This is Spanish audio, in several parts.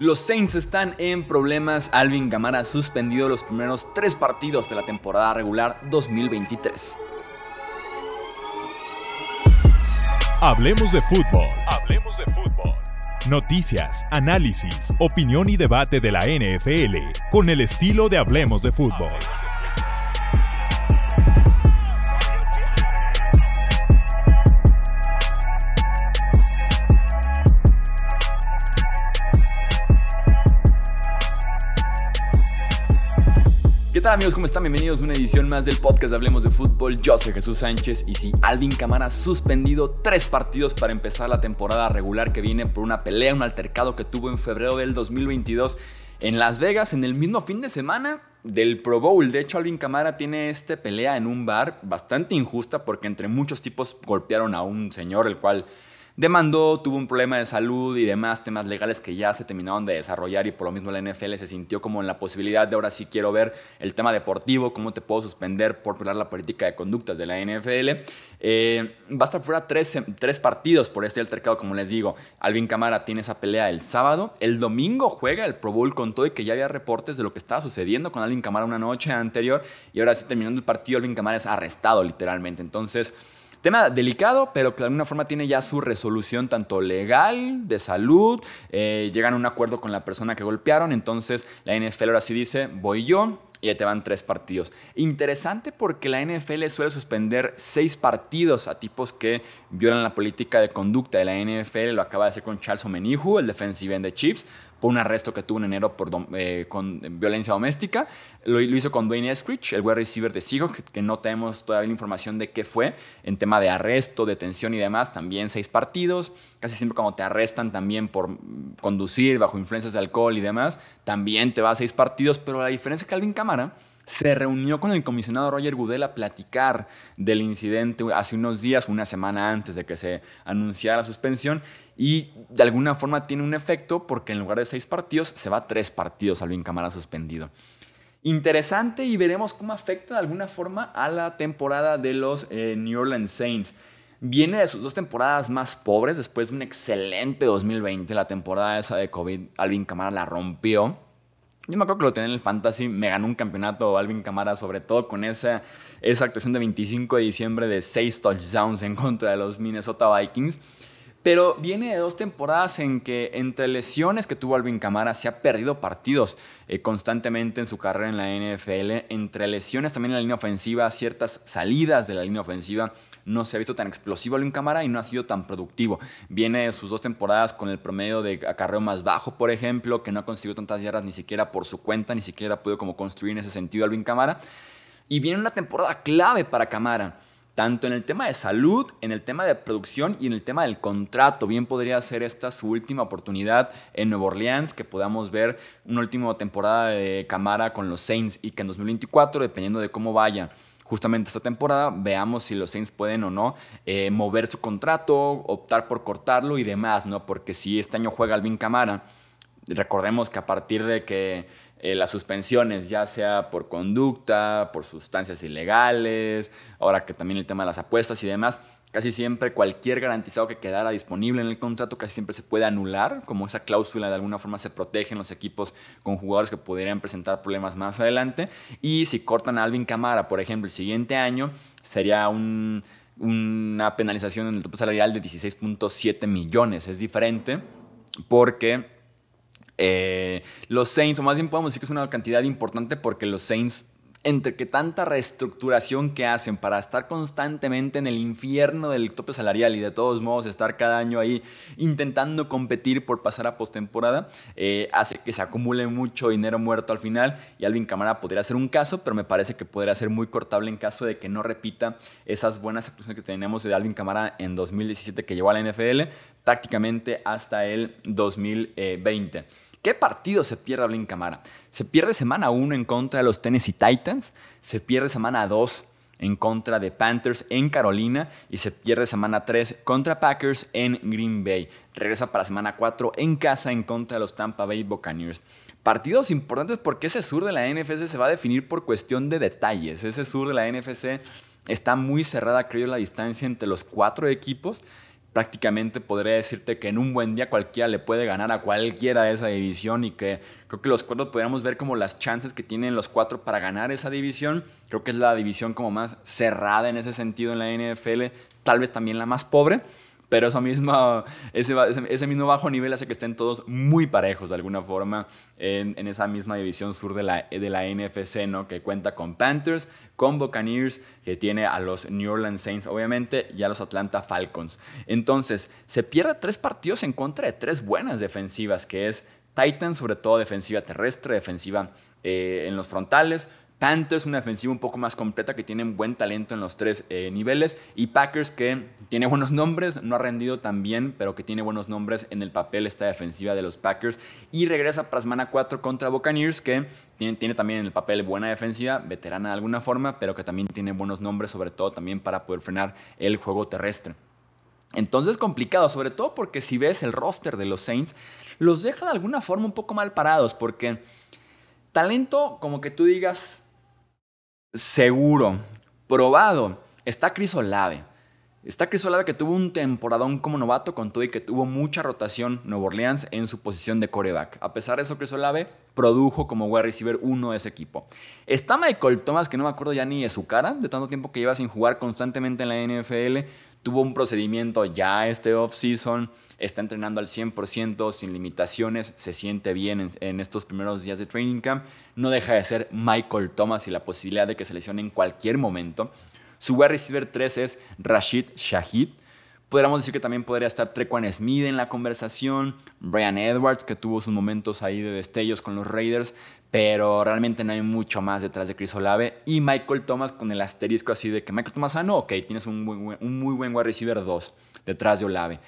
Los Saints están en problemas. Alvin Gamara ha suspendido los primeros tres partidos de la temporada regular 2023. Hablemos de fútbol. Hablemos de fútbol. Noticias, análisis, opinión y debate de la NFL con el estilo de Hablemos de fútbol. Tal amigos? ¿Cómo están? Bienvenidos a una edición más del podcast de Hablemos de Fútbol. Yo soy Jesús Sánchez y si Alvin Camara ha suspendido tres partidos para empezar la temporada regular que viene por una pelea, un altercado que tuvo en febrero del 2022 en Las Vegas en el mismo fin de semana del Pro Bowl. De hecho, Alvin Camara tiene esta pelea en un bar bastante injusta porque entre muchos tipos golpearon a un señor el cual demandó, tuvo un problema de salud y demás temas legales que ya se terminaron de desarrollar y por lo mismo la NFL se sintió como en la posibilidad de ahora sí quiero ver el tema deportivo, cómo te puedo suspender por violar la política de conductas de la NFL. Eh, va a estar fuera tres, tres partidos por este altercado, como les digo. Alvin Camara tiene esa pelea el sábado. El domingo juega el Pro Bowl con todo y que ya había reportes de lo que estaba sucediendo con Alvin Camara una noche anterior. Y ahora sí, terminando el partido, Alvin Camara es arrestado literalmente. Entonces, Tema delicado, pero que de alguna forma tiene ya su resolución tanto legal, de salud, eh, llegan a un acuerdo con la persona que golpearon, entonces la NFL ahora sí dice, voy yo, y ya te van tres partidos. Interesante porque la NFL suele suspender seis partidos a tipos que violan la política de conducta de la NFL. Lo acaba de hacer con Charles Omenihu, el defensive end de Chiefs por un arresto que tuvo en enero por eh, con violencia doméstica. Lo, hizo con Dwayne Eskridge, el wide receiver de Seahawks, que no tenemos todavía la información de qué fue en tema de arresto, detención y demás. También seis partidos. Casi siempre cuando te arrestan también por conducir bajo influencias de alcohol y demás, también te va a seis partidos. Pero la diferencia es que Alvin Cámara se reunió con el comisionado Roger Goodell a platicar del incidente hace unos días, una semana antes de que se anunciara la suspensión, y de alguna forma tiene un efecto porque en lugar de seis partidos se va a tres partidos Alvin Camara suspendido. Interesante y veremos cómo afecta de alguna forma a la temporada de los eh, New Orleans Saints. Viene de sus dos temporadas más pobres después de un excelente 2020. La temporada esa de COVID, Alvin Camara la rompió. Yo me acuerdo que lo tenía en el Fantasy, me ganó un campeonato Alvin Camara, sobre todo con esa, esa actuación de 25 de diciembre de 6 touchdowns en contra de los Minnesota Vikings. Pero viene de dos temporadas en que entre lesiones que tuvo Alvin Camara se ha perdido partidos eh, constantemente en su carrera en la NFL. Entre lesiones también en la línea ofensiva, ciertas salidas de la línea ofensiva. No se ha visto tan explosivo Alvin Camara y no ha sido tan productivo. Viene de sus dos temporadas con el promedio de acarreo más bajo, por ejemplo, que no ha conseguido tantas yardas ni siquiera por su cuenta, ni siquiera podido como construir en ese sentido Alvin Camara. Y viene una temporada clave para Camara tanto en el tema de salud, en el tema de producción y en el tema del contrato. Bien podría ser esta su última oportunidad en Nueva Orleans, que podamos ver una última temporada de Camara con los Saints y que en 2024, dependiendo de cómo vaya justamente esta temporada, veamos si los Saints pueden o no eh, mover su contrato, optar por cortarlo y demás, ¿no? Porque si este año juega Alvin Camara, recordemos que a partir de que eh, las suspensiones, ya sea por conducta, por sustancias ilegales, ahora que también el tema de las apuestas y demás, casi siempre cualquier garantizado que quedara disponible en el contrato casi siempre se puede anular, como esa cláusula de alguna forma se protege en los equipos con jugadores que podrían presentar problemas más adelante. Y si cortan a Alvin Camara, por ejemplo, el siguiente año, sería una penalización en el tope salarial de 16.7 millones. Es diferente porque eh, los Saints, o más bien podemos decir que es una cantidad importante porque los Saints, entre que tanta reestructuración que hacen para estar constantemente en el infierno del tope salarial y de todos modos estar cada año ahí intentando competir por pasar a postemporada, eh, hace que se acumule mucho dinero muerto al final y Alvin Camara podría ser un caso, pero me parece que podría ser muy cortable en caso de que no repita esas buenas actuaciones que tenemos de Alvin Camara en 2017 que llegó a la NFL prácticamente hasta el 2020. ¿Qué partido se pierde Alvin Camara? Se pierde semana 1 en contra de los Tennessee Titans, se pierde semana 2 en contra de Panthers en Carolina y se pierde semana 3 contra Packers en Green Bay. Regresa para semana 4 en casa en contra de los Tampa Bay Buccaneers. Partidos importantes porque ese sur de la NFC se va a definir por cuestión de detalles. Ese sur de la NFC está muy cerrada, creo la distancia entre los cuatro equipos prácticamente podría decirte que en un buen día cualquiera le puede ganar a cualquiera de esa división y que creo que los cuatro podríamos ver como las chances que tienen los cuatro para ganar esa división. Creo que es la división como más cerrada en ese sentido en la NFL, tal vez también la más pobre. Pero ese, ese, mismo bajo nivel hace que estén todos muy parejos de alguna forma en, en, esa misma división sur de la, de la NFC, ¿no? Que cuenta con Panthers, con Buccaneers, que tiene a los New Orleans Saints, obviamente, y a los Atlanta Falcons. Entonces, se pierde tres partidos en contra de tres buenas defensivas, que es Titans, sobre todo defensiva terrestre, defensiva eh, en los frontales, Panthers, una defensiva un poco más completa que tienen buen talento en los tres eh, niveles. Y Packers, que tiene buenos nombres, no ha rendido tan bien, pero que tiene buenos nombres en el papel esta defensiva de los Packers. Y regresa para semana 4 contra Buccaneers, que tiene, tiene, también en el papel buena defensiva, veterana de alguna forma, pero que también tiene buenos nombres, sobre todo también para poder frenar el juego terrestre. Entonces complicado, sobre todo porque si ves el roster de los Saints, los deja de alguna forma un poco mal parados, porque talento, como que tú digas, seguro, probado, está Chris Olave. Está Chris Olave que tuvo un temporadón como novato con todo y que tuvo mucha rotación Nuevo Orleans en su posición de coreback. A pesar de eso, Chris Olave produjo como wide receiver uno de ese equipo. Está Michael Thomas, que no me acuerdo ya ni de su cara, de tanto tiempo que lleva sin jugar constantemente en la NFL. Tuvo un procedimiento ya este off-season está entrenando al 100% sin limitaciones, se siente bien en, estos primeros días de training camp, no deja de ser Michael Thomas y la posibilidad de que se lesione en cualquier momento. Su wide receiver 3 es Rashid Shahid. Podríamos decir que también podría estar Trequan Smith en la conversación, Brian Edwards, que tuvo sus momentos ahí de destellos con los Raiders, pero realmente no hay mucho más detrás de Chris Olave. Y Michael Thomas con el asterisco así de que Michael Thomas, ah, no, ok, tienes un muy, buen wide receiver 2 detrás de Olave.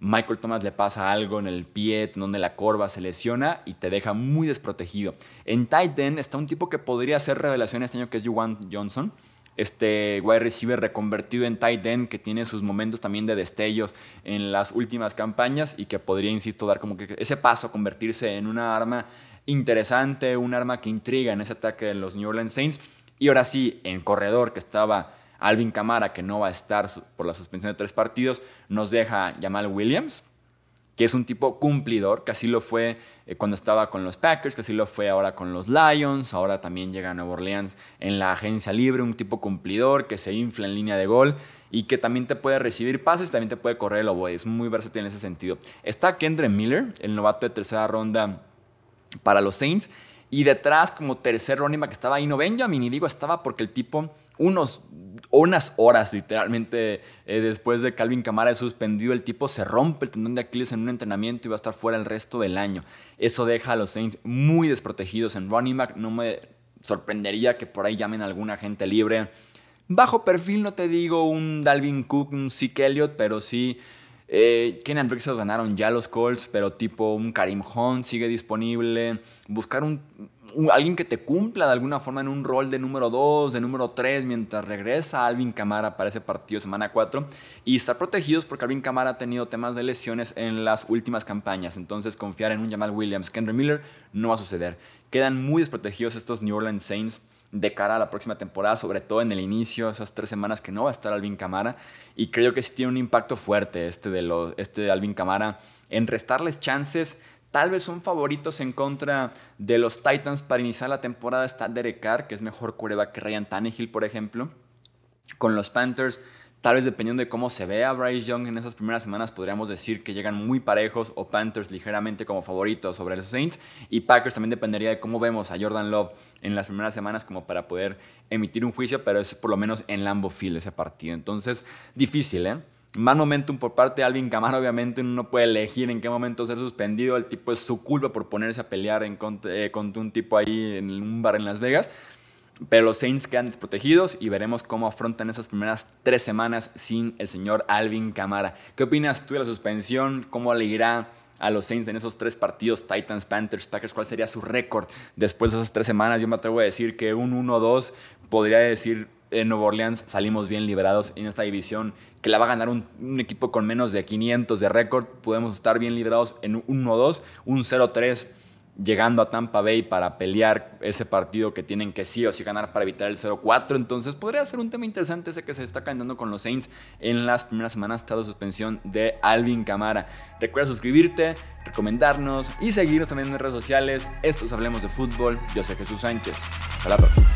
Michael Thomas le pasa algo en el pie, donde la corva se lesiona y te deja muy desprotegido. En tight end está un tipo que podría ser revelación este año, que es Juwan Johnson. Este wide receiver reconvertido en tight end que tiene sus momentos también de destellos en las últimas campañas y que podría, insisto, dar como que ese paso a convertirse en una arma interesante, un arma que intriga en ese ataque de los New Orleans Saints. Y ahora sí, en corredor que estaba Alvin Camara, que no va a estar por la suspensión de tres partidos, nos deja Jamal Williams, que es un tipo cumplidor, que así lo fue eh, cuando estaba con los Packers, que así lo fue ahora con los Lions, ahora también llega a Nueva Orleans en la agencia libre, un tipo cumplidor que se infla en línea de gol y que también te puede recibir pases, también te puede correr el oboe, es muy versátil en ese sentido. Está Kendra Miller, el novato de tercera ronda para los Saints, y detrás como tercer running back estaba Ino Benjamin, y digo estaba porque el tipo unos unas horas literalmente eh, después de Calvin Camara es suspendido, el tipo se rompe el tendón de Aquiles en un entrenamiento y va a estar fuera el resto del año. Eso deja a los Saints muy desprotegidos en running back. No me sorprendería que por ahí llamen a alguna gente libre. Bajo perfil, no te digo un Dalvin Cook, un Zeke Elliott, pero sí. Eh, Kenan ganaron ya los Colts, pero tipo un Karim Hunt sigue disponible. Buscar un, alguien que te cumpla de alguna forma en un rol de número 2, de número 3, mientras regresa Alvin Camara para ese partido semana 4 y estar protegidos porque Alvin Camara ha tenido temas de lesiones en las últimas campañas. Entonces confiar en un Jamal Williams, Kendra Miller no va a suceder. Quedan muy desprotegidos estos New Orleans Saints de cara a la próxima temporada, sobre todo en el inicio, esas tres semanas que no va a estar Alvin Camara. Y creo que sí tiene un impacto fuerte este de, este de Alvin Camara en restarles chances Tal vez son favoritos en contra de los Titans para iniciar la temporada está Derek Carr, que es mejor cuerva que Ryan Tannehill, por ejemplo. Con los Panthers, tal vez dependiendo de cómo se vea Bryce Young en esas primeras semanas, podríamos decir que llegan muy parejos o Panthers ligeramente como favoritos sobre los Saints. Y Packers también dependería de cómo vemos a Jordan Love en las primeras semanas como para poder emitir un juicio, pero es por lo menos en Lambo Field ese partido. Entonces, difícil, ¿eh? Más momentum por parte de Alvin Kamara, obviamente uno no puede elegir en qué momento ser suspendido. El tipo es su culpa por ponerse a pelear en contra, eh, un tipo ahí en un bar en Las Vegas. Pero los Saints quedan desprotegidos y veremos cómo afrontan esas primeras tres semanas sin el señor Alvin Kamara. ¿Qué opinas tú de la suspensión? ¿Cómo le irá a los Saints en esos tres partidos, Titans, Panthers, Packers? ¿Cuál sería su récord después de esas tres semanas? Yo me atrevo a decir que un 1-2 podría decir en Nueva Orleans salimos bien liberados en esta división que la va a ganar un, equipo con menos de 500 de récord. Podemos estar bien liberados en un 1-2, un 0-3 llegando a Tampa Bay para pelear ese partido que tienen que sí o sí ganar para evitar el 0-4. Entonces podría ser un tema interesante ese que se está cayendo con los Saints en las primeras semanas tras la suspensión de Alvin Camara. Recuerda suscribirte, recomendarnos y seguirnos también en redes sociales. Estos Hablemos de Fútbol. Yo soy Jesús Sánchez. Hasta la próxima.